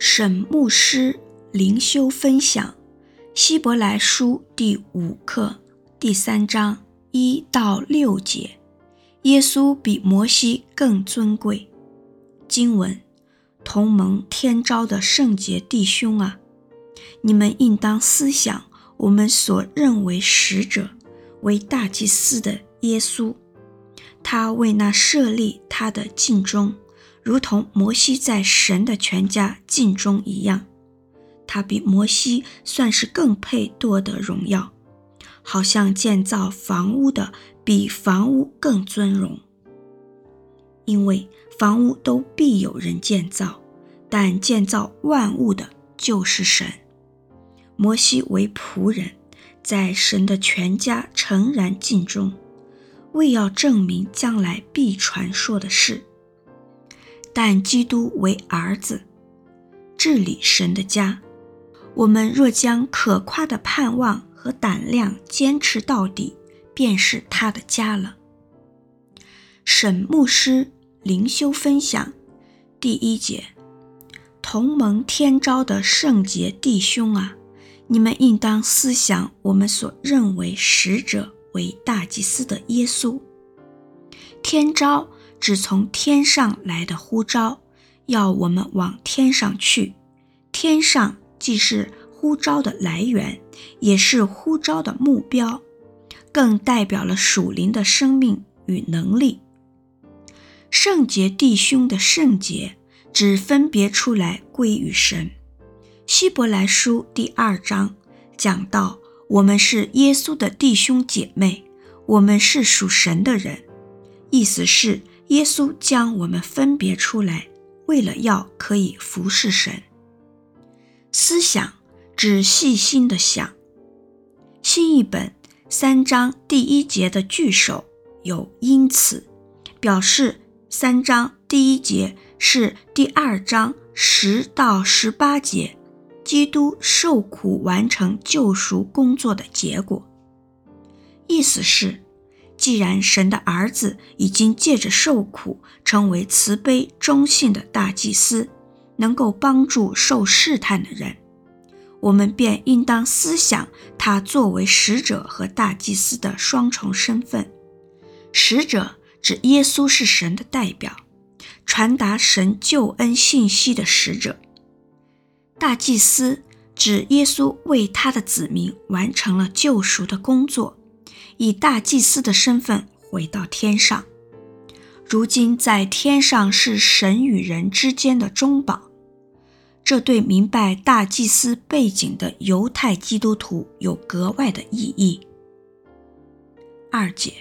沈牧师灵修分享《希伯来书》第五课第三章一到六节。耶稣比摩西更尊贵。经文：同盟天召的圣洁弟兄啊，你们应当思想我们所认为使者为大祭司的耶稣，他为那设立他的尽忠。如同摩西在神的全家尽忠一样，他比摩西算是更配夺得荣耀，好像建造房屋的比房屋更尊荣。因为房屋都必有人建造，但建造万物的就是神。摩西为仆人，在神的全家诚然尽忠，为要证明将来必传说的事。但基督为儿子，治理神的家。我们若将可夸的盼望和胆量坚持到底，便是他的家了。沈牧师灵修分享第一节：同盟天召的圣洁弟兄啊，你们应当思想我们所认为使者为大祭司的耶稣。天召。只从天上来的呼召，要我们往天上去。天上既是呼召的来源，也是呼召的目标，更代表了属灵的生命与能力。圣洁弟兄的圣洁，只分别出来归于神。希伯来书第二章讲到，我们是耶稣的弟兄姐妹，我们是属神的人，意思是。耶稣将我们分别出来，为了要可以服侍神。思想指细心的想。新译本三章第一节的句首有因此，表示三章第一节是第二章十到十八节基督受苦完成救赎工作的结果。意思是。既然神的儿子已经借着受苦成为慈悲忠信的大祭司，能够帮助受试探的人，我们便应当思想他作为使者和大祭司的双重身份。使者指耶稣是神的代表，传达神救恩信息的使者；大祭司指耶稣为他的子民完成了救赎的工作。以大祭司的身份回到天上，如今在天上是神与人之间的中保。这对明白大祭司背景的犹太基督徒有格外的意义。二节，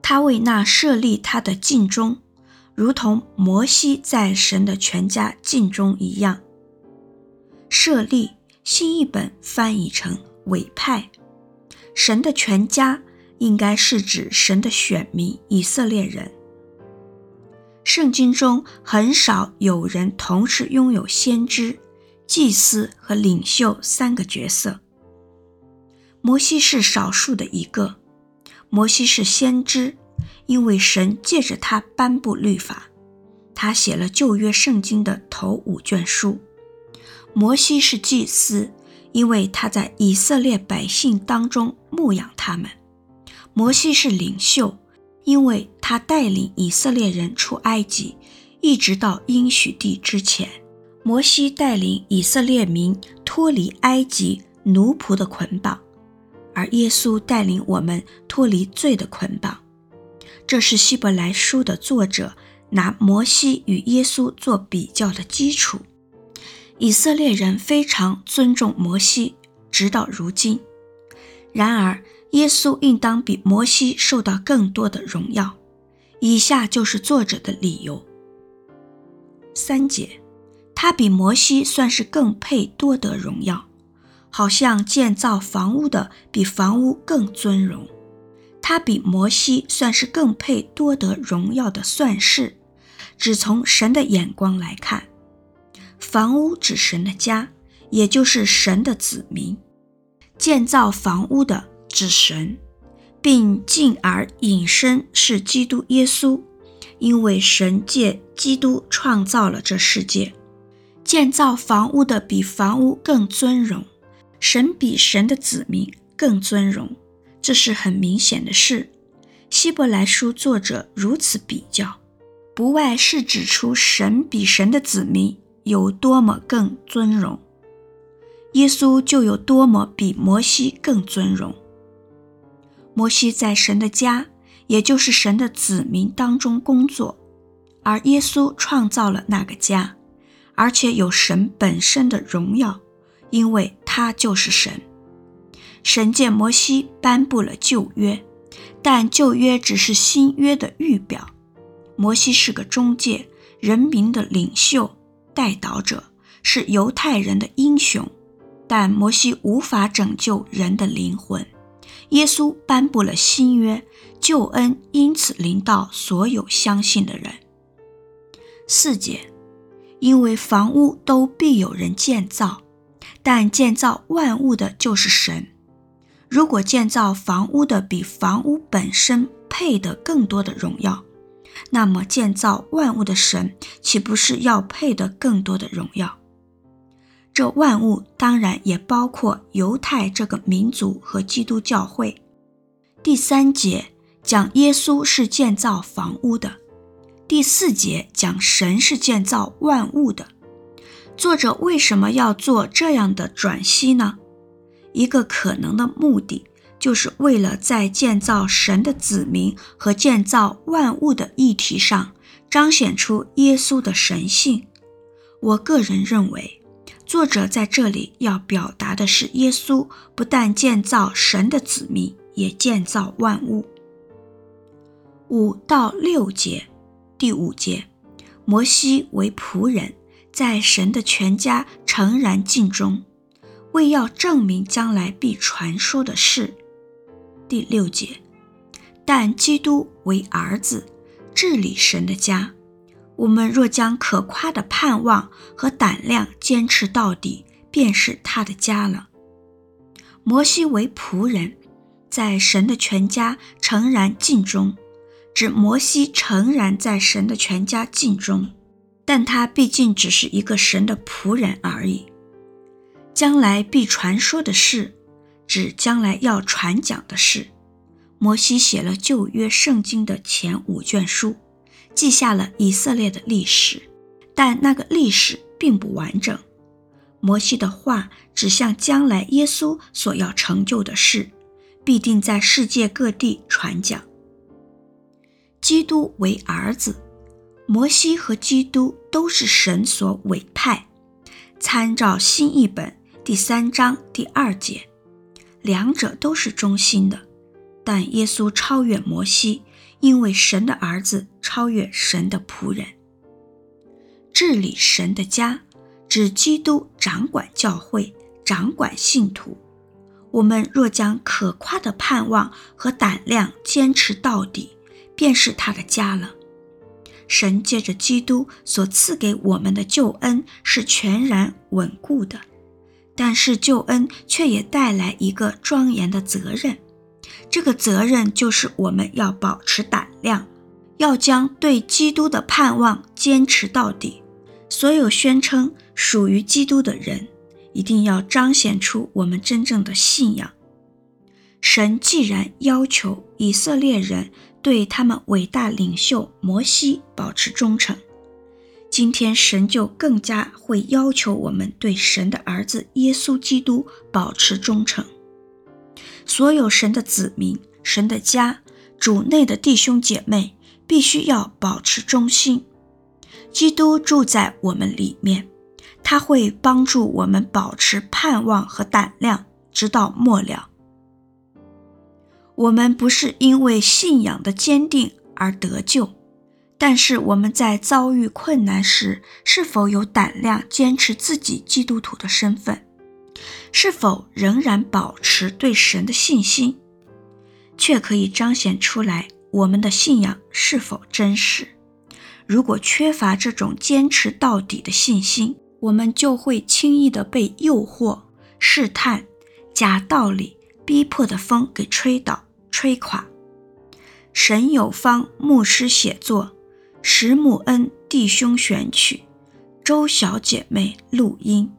他为那设立他的尽忠，如同摩西在神的全家尽忠一样。设立，新译本翻译成委派。神的全家应该是指神的选民以色列人。圣经中很少有人同时拥有先知、祭司和领袖三个角色。摩西是少数的一个。摩西是先知，因为神借着他颁布律法，他写了旧约圣经的头五卷书。摩西是祭司。因为他在以色列百姓当中牧养他们，摩西是领袖，因为他带领以色列人出埃及，一直到应许地之前。摩西带领以色列民脱离埃及奴仆的捆绑，而耶稣带领我们脱离罪的捆绑。这是希伯来书的作者拿摩西与耶稣做比较的基础。以色列人非常尊重摩西，直到如今。然而，耶稣应当比摩西受到更多的荣耀。以下就是作者的理由：三节，他比摩西算是更配多得荣耀，好像建造房屋的比房屋更尊荣。他比摩西算是更配多得荣耀的算式，只从神的眼光来看。房屋指神的家，也就是神的子民；建造房屋的指神，并进而引申是基督耶稣，因为神借基督创造了这世界。建造房屋的比房屋更尊荣，神比神的子民更尊荣，这是很明显的事。希伯来书作者如此比较，不外是指出神比神的子民有多么更尊荣，耶稣就有多么比摩西更尊荣。摩西在神的家，也就是神的子民当中工作，而耶稣创造了那个家，而且有神本身的荣耀，因为他就是神。神借摩西颁布了旧约。但旧约只是新约的预表，摩西是个中介，人民的领袖、代祷者，是犹太人的英雄，但摩西无法拯救人的灵魂。耶稣颁布了新约，救恩因此临到所有相信的人。四节，因为房屋都必有人建造，但建造万物的就是神。如果建造房屋的比房屋本身配得更多的荣耀，那么建造万物的神岂不是要配得更多的荣耀？这万物当然也包括犹太这个民族和基督教会。第三节讲耶稣是建造房屋的，第四节讲神是建造万物的。作者为什么要做这样的转析呢？一个可能的目的，就是为了在建造神的子民和建造万物的议题上，彰显出耶稣的神性。我个人认为，作者在这里要表达的是，耶稣不但建造神的子民，也建造万物。五到六节，第五节，摩西为仆人，在神的全家诚然尽忠。为要证明将来必传说的事，第六节。但基督为儿子，治理神的家。我们若将可夸的盼望和胆量坚持到底，便是他的家了。摩西为仆人，在神的全家诚然尽忠，指摩西诚然在神的全家尽忠，但他毕竟只是一个神的仆人而已。将来必传说的事，指将来要传讲的事。摩西写了旧约圣经的前五卷书，记下了以色列的历史，但那个历史并不完整。摩西的话指向将来耶稣所要成就的事，必定在世界各地传讲。基督为儿子，摩西和基督都是神所委派。参照新译本。第三章第二节，两者都是中心的，但耶稣超越摩西，因为神的儿子超越神的仆人。治理神的家，指基督掌管教会，掌管信徒。我们若将可夸的盼望和胆量坚持到底，便是他的家了。神借着基督所赐给我们的救恩是全然稳固的。但是救恩却也带来一个庄严的责任，这个责任就是我们要保持胆量，要将对基督的盼望坚持到底。所有宣称属于基督的人，一定要彰显出我们真正的信仰。神既然要求以色列人对他们伟大领袖摩西保持忠诚。今天神就更加会要求我们对神的儿子耶稣基督保持忠诚。所有神的子民、神的家、主内的弟兄姐妹，必须要保持忠心。基督住在我们里面，他会帮助我们保持盼望和胆量，直到末了。我们不是因为信仰的坚定而得救。但是我们在遭遇困难时，是否有胆量坚持自己基督徒的身份？是否仍然保持对神的信心？却可以彰显出来我们的信仰是否真实。如果缺乏这种坚持到底的信心，我们就会轻易的被诱惑、试探、假道理、逼迫的风给吹倒、吹垮。神有方牧师写作。石木恩弟兄选曲，周小姐妹录音。